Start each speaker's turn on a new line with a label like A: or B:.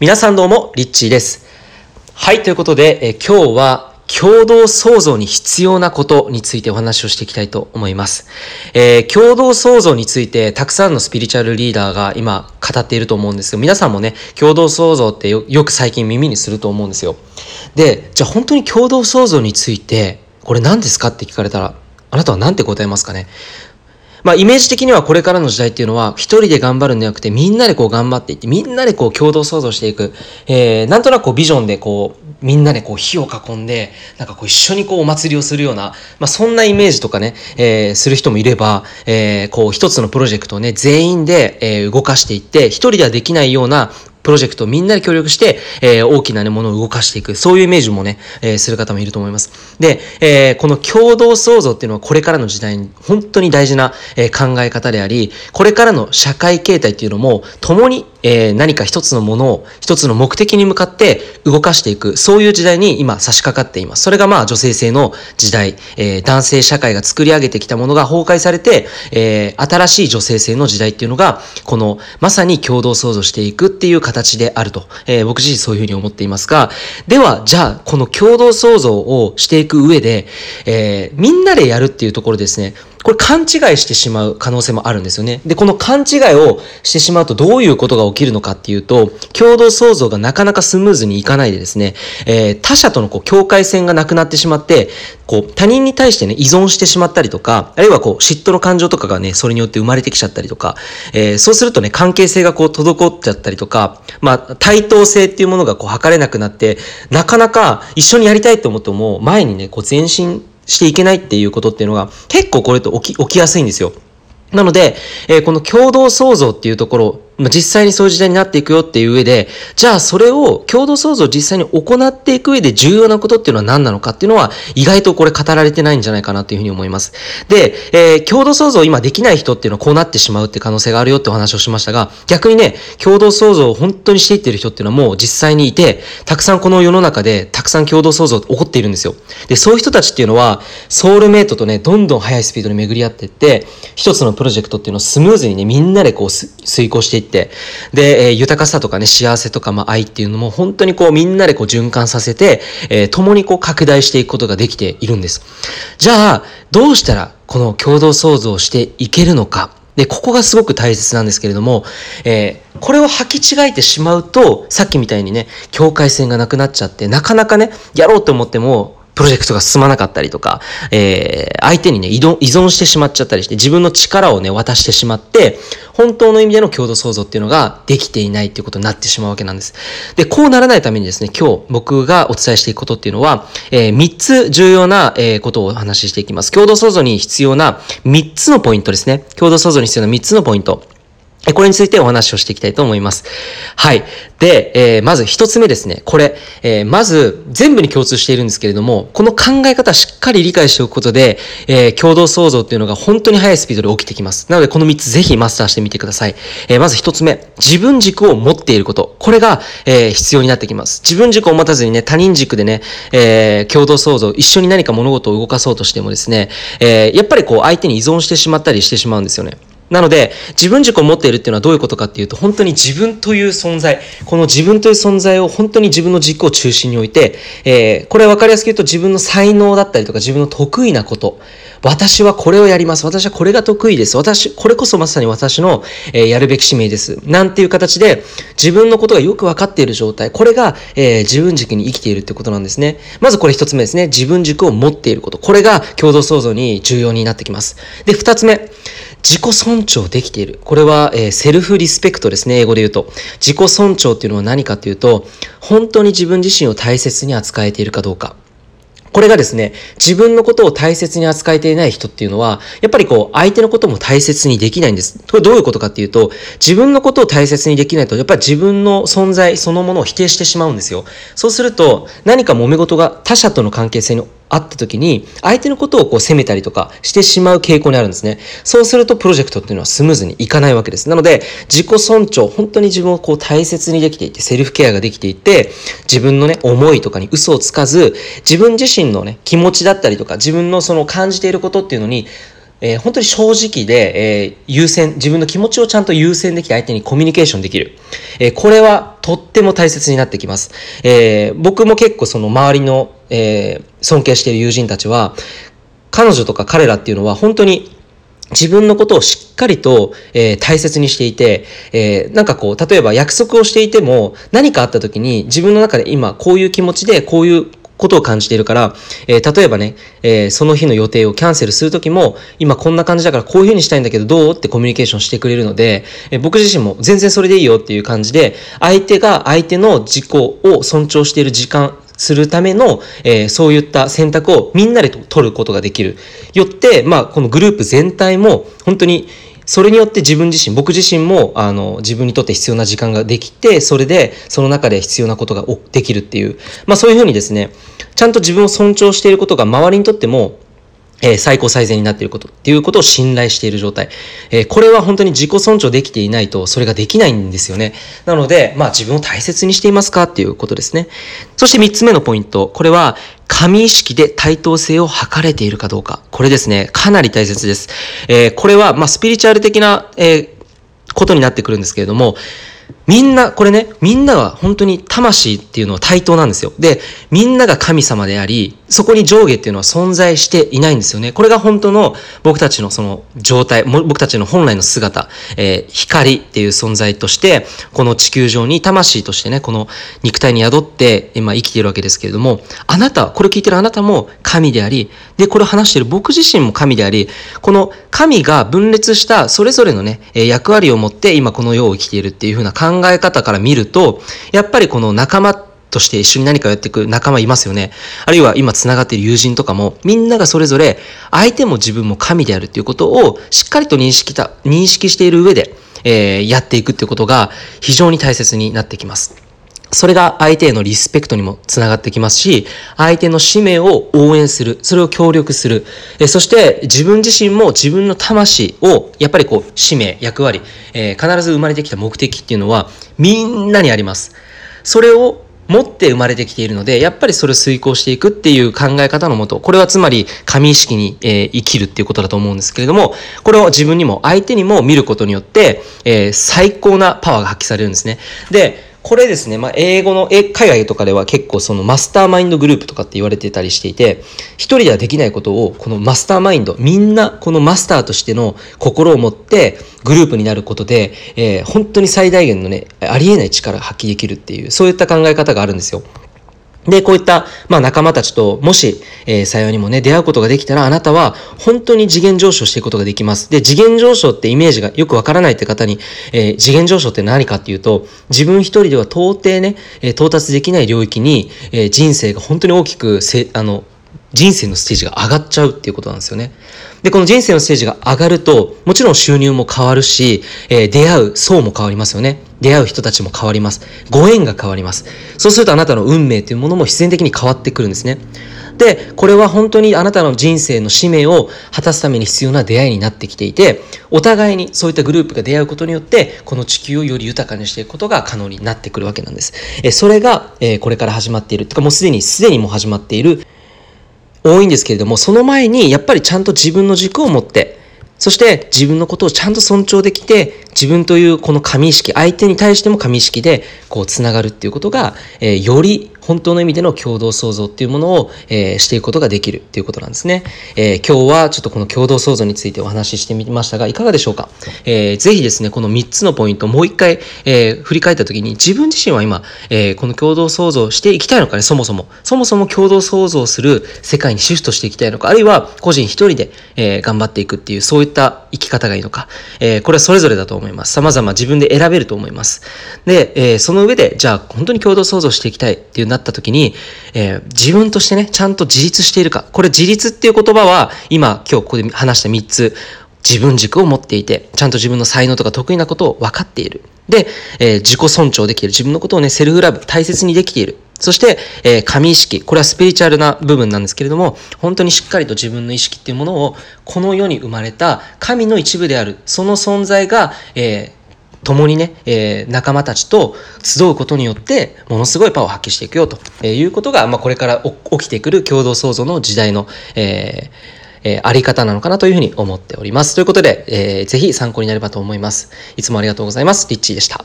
A: 皆さんどうも、リッチーです。はい、ということで、え今日は共同創造に必要なことについてお話をしていきたいと思います。えー、共同創造についてたくさんのスピリチュアルリーダーが今語っていると思うんですけど、皆さんもね、共同創造ってよく最近耳にすると思うんですよ。で、じゃあ本当に共同創造について、これ何ですかって聞かれたら、あなたは何て答えますかね？まあ、イメージ的にはこれからの時代っていうのは、一人で頑張るんじゃなくて、みんなでこう頑張っていって、みんなでこう共同創造していく。えー、なんとなくこうビジョンでこう、みんなでこう火を囲んで、なんかこう一緒にこうお祭りをするような、まあそんなイメージとかね、えー、する人もいれば、えー、こう一つのプロジェクトをね、全員で、えー、動かしていって、一人ではできないようなプロジェクトをみんなで協力して、えー、大きな、ね、ものを動かしていく。そういうイメージもね、えー、する方もいると思います。で、えー、この共同創造っていうのはこれからの時代に本当に大事な、え考え方であり、これからの社会形態っていうのも共にえー、何か一つのものを一つの目的に向かって動かしていく、そういう時代に今差し掛かっています。それがまあ女性性の時代、えー、男性社会が作り上げてきたものが崩壊されて、えー、新しい女性性の時代っていうのが、このまさに共同創造していくっていう形であると、えー、僕自身そういうふうに思っていますが、では、じゃあ、この共同創造をしていく上で、えー、みんなでやるっていうところですね、これ勘違いしてしまう可能性もあるんですよね。で、この勘違いをしてしまうとどういうことが起きるのかっていうと、共同創造がなかなかスムーズにいかないでですね、えー、他者とのこう境界線がなくなってしまって、こう他人に対してね、依存してしまったりとか、あるいはこう嫉妬の感情とかがね、それによって生まれてきちゃったりとか、えー、そうするとね、関係性がこう滞っちゃったりとか、まあ、対等性っていうものがこう測れなくなって、なかなか一緒にやりたいと思っても、前にね、こう前進していけないっていうことっていうのが結構これと起き、起きやすいんですよ。なので、えー、この共同創造っていうところ、まあ、実際にそういう時代になっていくよっていう上で、じゃあそれを共同創造を実際に行っていく上で重要なことっていうのは何なのかっていうのは意外とこれ語られてないんじゃないかなというふうに思います。で、えー、共同創造を今できない人っていうのはこうなってしまうって可能性があるよってお話をしましたが、逆にね、共同創造を本当にしていってる人っていうのはもう実際にいて、たくさんこの世の中でたくさん共同創造起こっているんですよ。で、そういう人たちっていうのは、ソウルメイトとね、どんどん速いスピードで巡り合っていって、一つのプロジェクトっていうのをスムーズにね、みんなでこう遂行していって、ってで、えー、豊かさとかね、幸せとか、まあ、愛っていうのも本当にこうみんなでこう循環させて、えー、共にこう拡大していくことができているんです。じゃあ、どうしたらこの共同創造していけるのか。で、ここがすごく大切なんですけれども、えー、これを履き違えてしまうと、さっきみたいにね、境界線がなくなっちゃって、なかなかね、やろうと思っても、プロジェクトが進まなかったりとか、えー、相手にね、依存してしまっちゃったりして、自分の力をね、渡してしまって、本当の意味での共同創造っていうのができていないっていうことになってしまうわけなんです。で、こうならないためにですね、今日僕がお伝えしていくことっていうのは、えー、3つ重要な、えー、ことをお話ししていきます。共同創造に必要な3つのポイントですね。共同創造に必要な3つのポイント。これについてお話をしていきたいと思います。はい。で、えー、まず一つ目ですね。これ、えー、まず全部に共通しているんですけれども、この考え方しっかり理解しておくことで、えー、共同創造っていうのが本当に速いスピードで起きてきます。なので、この3つぜひマスターしてみてください。えー、まず一つ目、自分軸を持っていること。これが、えー、必要になってきます。自分軸を持たずにね、他人軸でね、えー、共同創造、一緒に何か物事を動かそうとしてもですね、えー、やっぱりこう相手に依存してしまったりしてしまうんですよね。なので、自分軸を持っているっていうのはどういうことかっていうと、本当に自分という存在、この自分という存在を本当に自分の軸を中心に置いて、えー、これ分かりやすく言うと自分の才能だったりとか自分の得意なこと、私はこれをやります。私はこれが得意です。私、これこそまさに私の、えー、やるべき使命です。なんていう形で、自分のことがよく分かっている状態、これが、えー、自分軸に生きているってことなんですね。まずこれ一つ目ですね。自分軸を持っていること。これが共同創造に重要になってきます。で、二つ目。自己尊重できている。これは、えー、セルフリスペクトですね。英語で言うと。自己尊重っていうのは何かっていうと、本当に自分自身を大切に扱えているかどうか。これがですね、自分のことを大切に扱えていない人っていうのは、やっぱりこう、相手のことも大切にできないんです。これどういうことかっていうと、自分のことを大切にできないと、やっぱり自分の存在そのものを否定してしまうんですよ。そうすると、何か揉め事が他者との関係性にあった時に、相手のことをこう責めたりとかしてしまう傾向にあるんですね。そうするとプロジェクトっていうのはスムーズにいかないわけです。なので、自己尊重、本当に自分をこう大切にできていて、セルフケアができていて、自分のね、思いとかに嘘をつかず、自分自身のね、気持ちだったりとか、自分のその感じていることっていうのに、えー、本当に正直で、えー、優先、自分の気持ちをちゃんと優先できて相手にコミュニケーションできる。えー、これはとっても大切になってきます。え、僕も結構その周りの、え、尊敬している友人たちは、彼女とか彼らっていうのは本当に自分のことをしっかりと、えー、大切にしていて、えー、なんかこう、例えば約束をしていても、何かあった時に自分の中で今こういう気持ちで、こういうことを感じているから、えー、例えばね、えー、その日の予定をキャンセルするときも、今こんな感じだからこういうふうにしたいんだけどどうってコミュニケーションしてくれるので、えー、僕自身も全然それでいいよっていう感じで、相手が相手の自己を尊重している時間、するための、えー、そういった選択をみんなで取ることができる。よって、まあ、このグループ全体も本当にそれによって自分自身、僕自身も、あの、自分にとって必要な時間ができて、それで、その中で必要なことができるっていう、まあそういうふうにですね、ちゃんと自分を尊重していることが周りにとっても、え、最高最善になっていることっていうことを信頼している状態。え、これは本当に自己尊重できていないとそれができないんですよね。なので、まあ自分を大切にしていますかっていうことですね。そして三つ目のポイント。これは、神意識で対等性を図れているかどうか。これですね、かなり大切です。えー、これは、まあスピリチュアル的な、えことになってくるんですけれども、みんな、これね、みんなは本当に魂っていうのは対等なんですよ。で、みんなが神様であり、そこに上下っていうのは存在していないんですよね。これが本当の僕たちのその状態、僕たちの本来の姿、えー、光っていう存在として、この地球上に魂としてね、この肉体に宿って今生きているわけですけれども、あなた、これ聞いてるあなたも神であり、で、これ話している僕自身も神であり、この神が分裂したそれぞれのね、役割を持って今この世を生きているっていう風な考え方から見ると、やっぱりこの仲間ってとして一緒に何かやっていく仲間いますよね。あるいは今繋がっている友人とかも、みんながそれぞれ相手も自分も神であるっていうことをしっかりと認識た、認識している上で、えー、やっていくっていうことが非常に大切になってきます。それが相手へのリスペクトにもつながってきますし、相手の使命を応援する、それを協力する、えそして自分自身も自分の魂を、やっぱりこう、使命、役割、えー、必ず生まれてきた目的っていうのは、みんなにあります。それを持って生まれてきているので、やっぱりそれを遂行していくっていう考え方のもと、これはつまり神意識に、えー、生きるっていうことだと思うんですけれども、これを自分にも相手にも見ることによって、えー、最高なパワーが発揮されるんですね。で、これですね、まあ、英語の、海外とかでは結構そのマスターマインドグループとかって言われてたりしていて、一人ではできないことを、このマスターマインド、みんなこのマスターとしての心を持ってグループになることで、えー、本当に最大限のね、ありえない力を発揮できるっていう、そういった考え方があるんですよ。で、こういった、まあ仲間たちと、もし、えー、幸いにもね、出会うことができたら、あなたは、本当に次元上昇していくことができます。で、次元上昇ってイメージがよくわからないって方に、えー、次元上昇って何かっていうと、自分一人では到底ね、えー、到達できない領域に、えー、人生が本当に大きくせ、あの、人生のステージが上がっちゃうっていうことなんですよね。で、この人生のステージが上がると、もちろん収入も変わるし、えー、出会う層も変わりますよね。出会う人たちも変わります。ご縁が変わります。そうするとあなたの運命というものも必然的に変わってくるんですね。で、これは本当にあなたの人生の使命を果たすために必要な出会いになってきていて、お互いにそういったグループが出会うことによって、この地球をより豊かにしていくことが可能になってくるわけなんです。えそれが、えこれから始まっている。とかもうすでに、すでにも始まっている多いんですけれども、その前にやっぱりちゃんと自分の軸を持って、そして自分のことをちゃんと尊重できて、自分というこの神意識、相手に対しても神意識でこうつながるっていうことが、えー、より本当の意味での共同創造っていうものを、えー、していくことができるっていうことなんですね。えー、今日はちょっとこの共同創造についてお話ししてみましたが、いかがでしょうか、えー、ぜひですね、この3つのポイントをもう一回、えー、振り返った時に自分自身は今、えー、この共同創造していきたいのかね、そもそも。そもそも共同創造する世界にシフトしていきたいのか、あるいは個人一人で、えー、頑張っていくっていう、そういった生き方がいいのか、えー、これはそれぞれだと思います。様々自分で選べると思います。で、えー、その上で、じゃあ本当に共同創造していきたいっていうなった時に、えー、自分としてね、ちゃんと自立しているか。これ自立っていう言葉は、今、今日ここで話した3つ、自分軸を持っていて、ちゃんと自分の才能とか得意なことを分かっている。で、えー、自己尊重できている。自分のことをね、セルフラブ、大切にできている。そして、えー、神意識。これはスピリチュアルな部分なんですけれども、本当にしっかりと自分の意識っていうものを、この世に生まれた神の一部である、その存在が、えー、共にね、えー、仲間たちと集うことによって、ものすごいパワーを発揮していくよということが、まあ、これから起きてくる共同創造の時代の、えーえ、あり方なのかなというふうに思っております。ということで、えー、ぜひ参考になればと思います。いつもありがとうございます。リッチーでした。